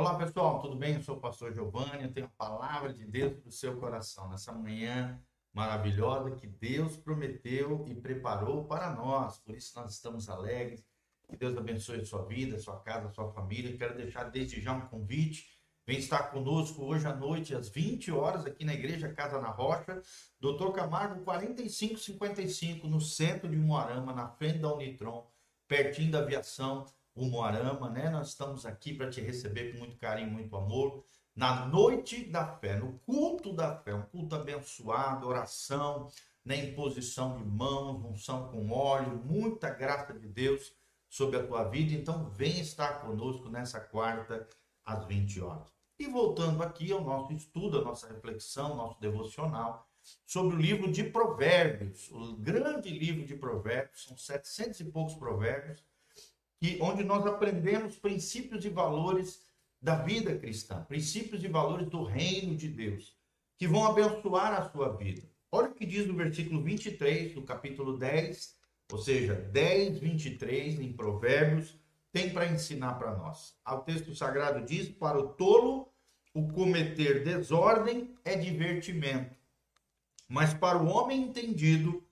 Olá pessoal, tudo bem? Eu sou o pastor Giovanni, eu tenho a palavra de Deus para o seu coração nessa manhã maravilhosa que Deus prometeu e preparou para nós. Por isso nós estamos alegres. Que Deus abençoe a sua vida, a sua casa, a sua família. Quero deixar desde já um convite. Vem estar conosco hoje à noite, às 20 horas, aqui na Igreja Casa na Rocha, Doutor Camargo 4555, no centro de Moarama, na frente da Unitron, pertinho da aviação o Moarama, né? Nós estamos aqui para te receber com muito carinho, muito amor. Na noite da fé, no culto da fé, um culto abençoado, oração, né? imposição de mãos, unção com óleo, muita graça de Deus sobre a tua vida. Então, vem estar conosco nessa quarta às 20 horas. E voltando aqui ao nosso estudo, a nossa reflexão, nosso devocional sobre o livro de Provérbios, o grande livro de Provérbios, são 700 e poucos provérbios que, onde nós aprendemos princípios e valores da vida cristã, princípios e valores do reino de Deus, que vão abençoar a sua vida. Olha o que diz no versículo 23 do capítulo 10, ou seja, 10, 23 em Provérbios, tem para ensinar para nós. O texto sagrado diz: Para o tolo, o cometer desordem é divertimento, mas para o homem entendido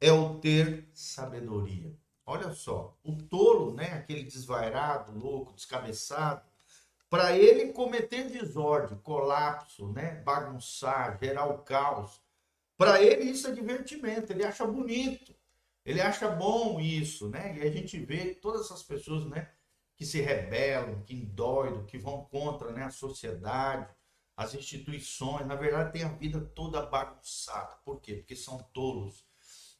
é o ter sabedoria. Olha só, o tolo, né, aquele desvairado, louco, descabeçado, para ele cometer desordem, colapso, né, bagunçar, gerar o caos, para ele isso é divertimento, ele acha bonito, ele acha bom isso, né? E a gente vê todas essas pessoas, né, que se rebelam, que endoidam, que vão contra, né, a sociedade, as instituições, na verdade tem a vida toda bagunçada. Por quê? Porque são tolos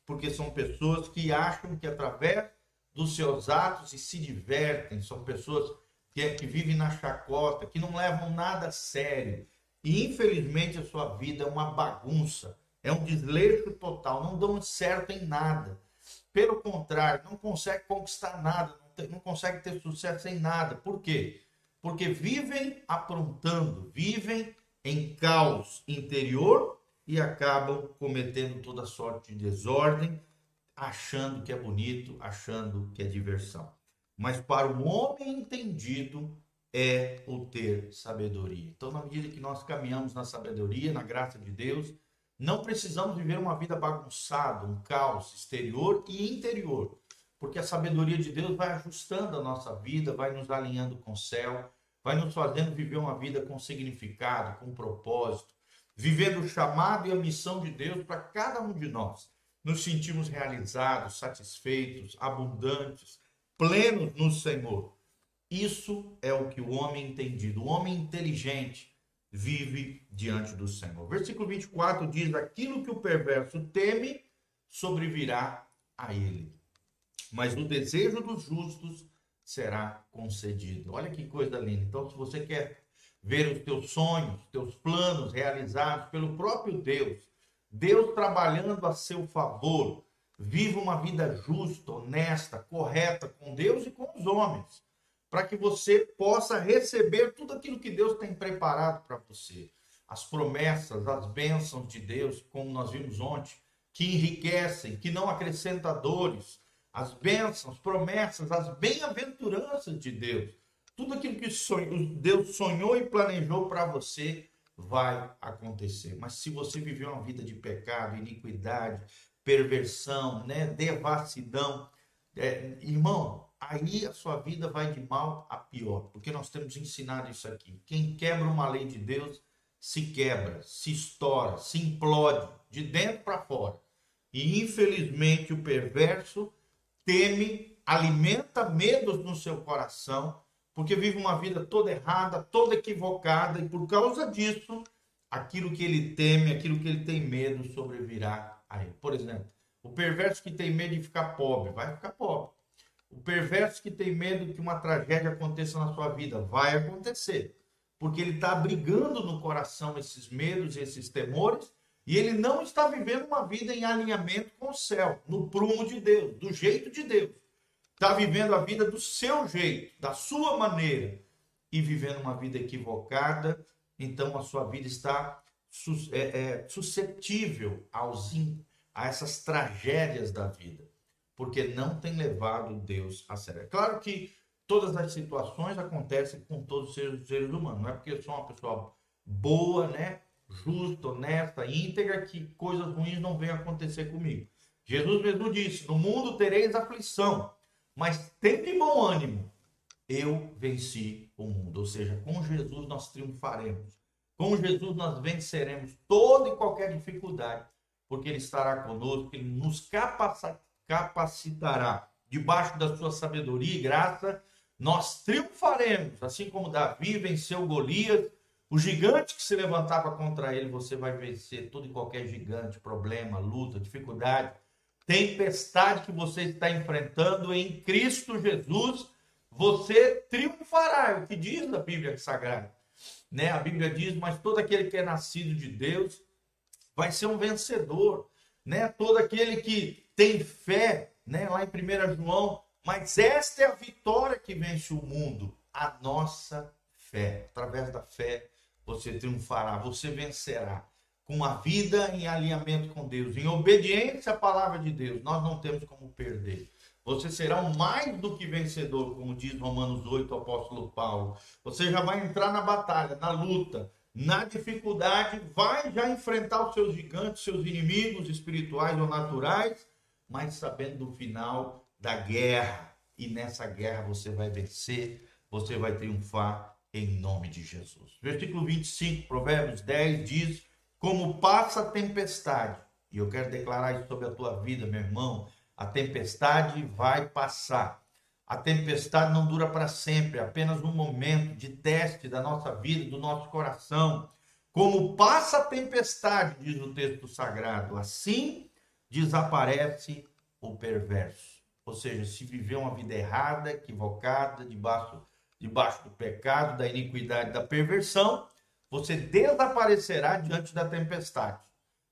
porque são pessoas que acham que através dos seus atos e se divertem, são pessoas que, que vivem na chacota, que não levam nada a sério. E infelizmente a sua vida é uma bagunça, é um desleixo total, não dão certo em nada. Pelo contrário, não consegue conquistar nada, não, tem, não consegue ter sucesso em nada. Por quê? Porque vivem aprontando, vivem em caos interior e acabam cometendo toda sorte de desordem, achando que é bonito, achando que é diversão. Mas para o homem entendido é o ter sabedoria. Então, na medida que nós caminhamos na sabedoria, na graça de Deus, não precisamos viver uma vida bagunçada, um caos exterior e interior, porque a sabedoria de Deus vai ajustando a nossa vida, vai nos alinhando com o céu, vai nos fazendo viver uma vida com significado, com propósito, vivendo o chamado e a missão de Deus para cada um de nós. Nos sentimos realizados, satisfeitos, abundantes, plenos no Senhor. Isso é o que o homem entendido, o homem inteligente, vive diante do Senhor. Versículo 24 diz: Aquilo que o perverso teme sobrevirá a ele, mas o desejo dos justos será concedido. Olha que coisa linda. Então, se você quer ver os teus sonhos, teus planos realizados pelo próprio Deus. Deus trabalhando a seu favor. Viva uma vida justa, honesta, correta com Deus e com os homens, para que você possa receber tudo aquilo que Deus tem preparado para você. As promessas, as bênçãos de Deus, como nós vimos ontem, que enriquecem, que não acrescentam dores, as bênçãos, promessas, as bem-aventuranças de Deus tudo aquilo que Deus sonhou e planejou para você vai acontecer. Mas se você viveu uma vida de pecado, iniquidade, perversão, né, devassidão, é, irmão, aí a sua vida vai de mal a pior, porque nós temos ensinado isso aqui. Quem quebra uma lei de Deus se quebra, se estoura, se implode de dentro para fora. E infelizmente o perverso teme, alimenta medos no seu coração porque vive uma vida toda errada, toda equivocada, e por causa disso, aquilo que ele teme, aquilo que ele tem medo sobrevirá a ele. Por exemplo, o perverso que tem medo de ficar pobre, vai ficar pobre. O perverso que tem medo que uma tragédia aconteça na sua vida, vai acontecer. Porque ele está abrigando no coração esses medos, esses temores, e ele não está vivendo uma vida em alinhamento com o céu, no prumo de Deus, do jeito de Deus está vivendo a vida do seu jeito, da sua maneira, e vivendo uma vida equivocada, então a sua vida está é, é, suscetível aos, a essas tragédias da vida, porque não tem levado Deus a sério. É claro que todas as situações acontecem com todos os seres, seres humanos. Não é porque eu sou uma pessoa boa, né? Justa, honesta, íntegra, que coisas ruins não venham acontecer comigo. Jesus mesmo disse: No mundo tereis aflição, mas tem de bom ânimo. Eu venci o mundo. Ou seja, com Jesus nós triunfaremos. Com Jesus nós venceremos toda e qualquer dificuldade, porque Ele estará conosco, Ele nos capacitará debaixo da sua sabedoria e graça. Nós triunfaremos, assim como Davi venceu Golias, o gigante que se levantava contra ele, você vai vencer todo e qualquer gigante, problema, luta, dificuldade, tempestade que você está enfrentando em Cristo Jesus, você triunfará, é o que diz a Bíblia Sagrada. Né? A Bíblia diz, mas todo aquele que é nascido de Deus vai ser um vencedor, né? Todo aquele que tem fé, né? Lá em 1 João, mas esta é a vitória que vence o mundo, a nossa fé. Através da fé você triunfará, você vencerá com a vida em alinhamento com Deus, em obediência à palavra de Deus. Nós não temos como perder. Você será um mais do que vencedor, como diz Romanos 8, o apóstolo Paulo. Você já vai entrar na batalha, na luta, na dificuldade, vai já enfrentar os seus gigantes, seus inimigos espirituais ou naturais, mas sabendo do final da guerra. E nessa guerra você vai vencer, você vai triunfar em nome de Jesus. Versículo 25, Provérbios 10 diz: Como passa a tempestade, e eu quero declarar isso sobre a tua vida, meu irmão a tempestade vai passar. A tempestade não dura para sempre, é apenas um momento de teste da nossa vida, do nosso coração. Como passa a tempestade, diz o texto sagrado, assim desaparece o perverso. Ou seja, se viver uma vida errada, equivocada, debaixo, debaixo do pecado, da iniquidade, da perversão, você desaparecerá diante da tempestade.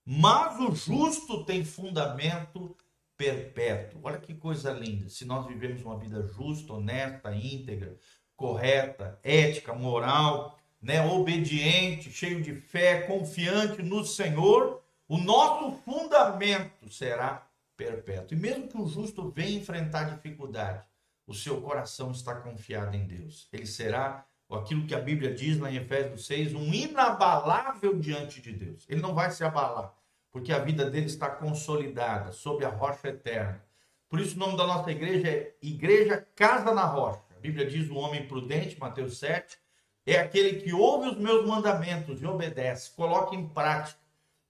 Mas o justo tem fundamento perpétuo. Olha que coisa linda. Se nós vivemos uma vida justa, honesta, íntegra, correta, ética, moral, né, obediente, cheio de fé, confiante no Senhor, o nosso fundamento será perpétuo. E mesmo que o justo venha enfrentar dificuldade, o seu coração está confiado em Deus. Ele será aquilo que a Bíblia diz lá em Efésios 6, um inabalável diante de Deus. Ele não vai se abalar porque a vida dele está consolidada sob a rocha eterna. Por isso o nome da nossa igreja é Igreja Casa na Rocha. A Bíblia diz o homem prudente, Mateus 7, é aquele que ouve os meus mandamentos e obedece, coloca em prática.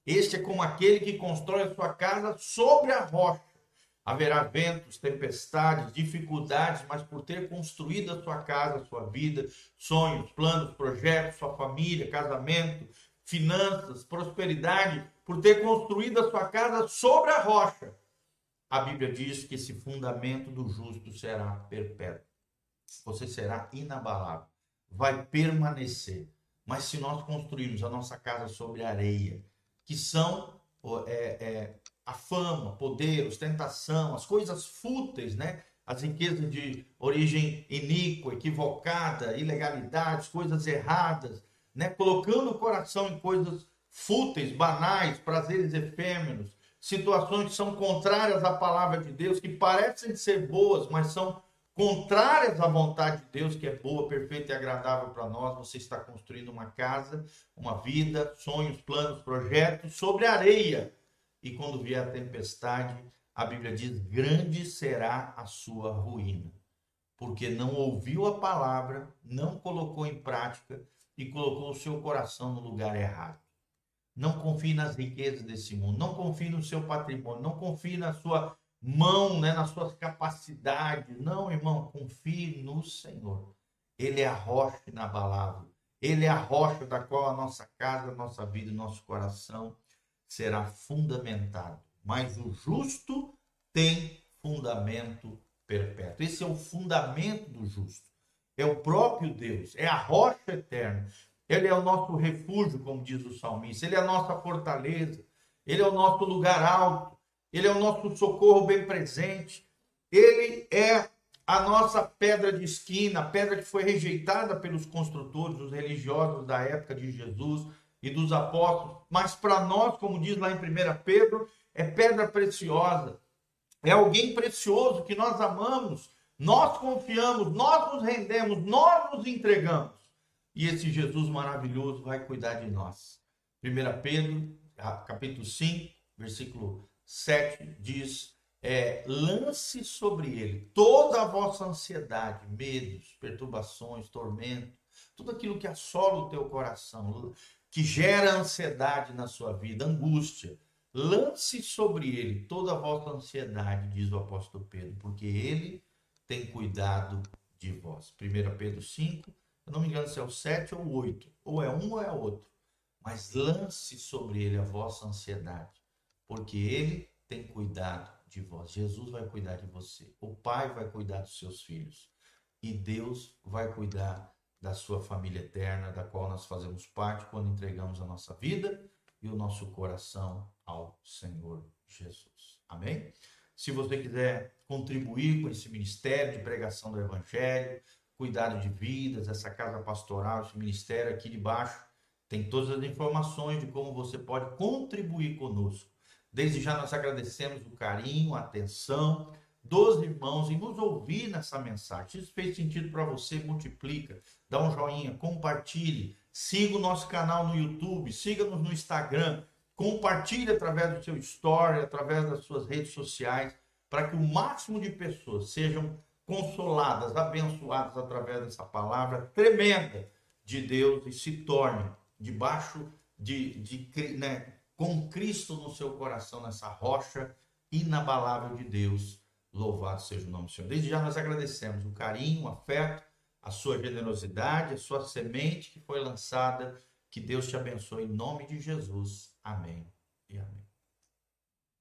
Este é como aquele que constrói a sua casa sobre a rocha. Haverá ventos, tempestades, dificuldades, mas por ter construído a sua casa, a sua vida, sonhos, planos, projetos, sua família, casamento, finanças, prosperidade, por ter construído a sua casa sobre a rocha. A Bíblia diz que esse fundamento do justo será perpétuo. Você será inabalável, vai permanecer. Mas se nós construirmos a nossa casa sobre areia, que são é, é, a fama, poder, ostentação, as coisas fúteis, né? as riquezas de origem iníqua, equivocada, ilegalidades, coisas erradas, né? colocando o coração em coisas fúteis, banais, prazeres efêmeros, situações que são contrárias à palavra de Deus, que parecem ser boas, mas são contrárias à vontade de Deus, que é boa, perfeita e agradável para nós. Você está construindo uma casa, uma vida, sonhos, planos, projetos sobre areia. E quando vier a tempestade, a Bíblia diz: grande será a sua ruína, porque não ouviu a palavra, não colocou em prática e colocou o seu coração no lugar errado. Não confie nas riquezas desse mundo, não confie no seu patrimônio, não confie na sua mão, né, nas suas capacidades. Não, irmão, confie no Senhor. Ele é a rocha inabalável. Ele é a rocha da qual a nossa casa, a nossa vida, o nosso coração será fundamentado. Mas o justo tem fundamento perpétuo. Esse é o fundamento do justo. É o próprio Deus, é a rocha eterna. Ele é o nosso refúgio, como diz o salmista. Ele é a nossa fortaleza. Ele é o nosso lugar alto. Ele é o nosso socorro bem presente. Ele é a nossa pedra de esquina, a pedra que foi rejeitada pelos construtores, os religiosos da época de Jesus e dos apóstolos. Mas para nós, como diz lá em 1 Pedro, é pedra preciosa. É alguém precioso que nós amamos Nós confiamos, nós nos rendemos, nós nos entregamos. E esse Jesus maravilhoso vai cuidar de nós. 1 Pedro, capítulo 5, versículo 7, diz: é, lance sobre ele toda a vossa ansiedade, medos, perturbações, tormento, tudo aquilo que assola o teu coração, que gera ansiedade na sua vida, angústia. Lance sobre ele toda a vossa ansiedade, diz o apóstolo Pedro, porque ele tem cuidado de vós. 1 Pedro 5, eu não me engano se é o 7 ou o 8, ou é um ou é outro. Mas lance sobre ele a vossa ansiedade, porque ele tem cuidado de vós. Jesus vai cuidar de você. O Pai vai cuidar dos seus filhos. E Deus vai cuidar da sua família eterna, da qual nós fazemos parte quando entregamos a nossa vida e o nosso coração ao Senhor Jesus. Amém? Se você quiser contribuir com esse ministério de pregação do Evangelho, cuidado de vidas, essa casa pastoral, esse ministério aqui de baixo, tem todas as informações de como você pode contribuir conosco. Desde já nós agradecemos o carinho, a atenção dos irmãos em nos ouvir nessa mensagem. Se isso fez sentido para você, multiplica, dá um joinha, compartilhe, siga o nosso canal no YouTube, siga-nos no Instagram, compartilhe através do seu story, através das suas redes sociais, para que o máximo de pessoas sejam consoladas, abençoadas através dessa palavra tremenda de Deus e se torne debaixo de, de né, com Cristo no seu coração, nessa rocha inabalável de Deus Louvado seja o nome do Senhor. Desde já nós agradecemos o carinho, o afeto, a sua generosidade, a sua semente que foi lançada. Que Deus te abençoe em nome de Jesus. Amém e amém.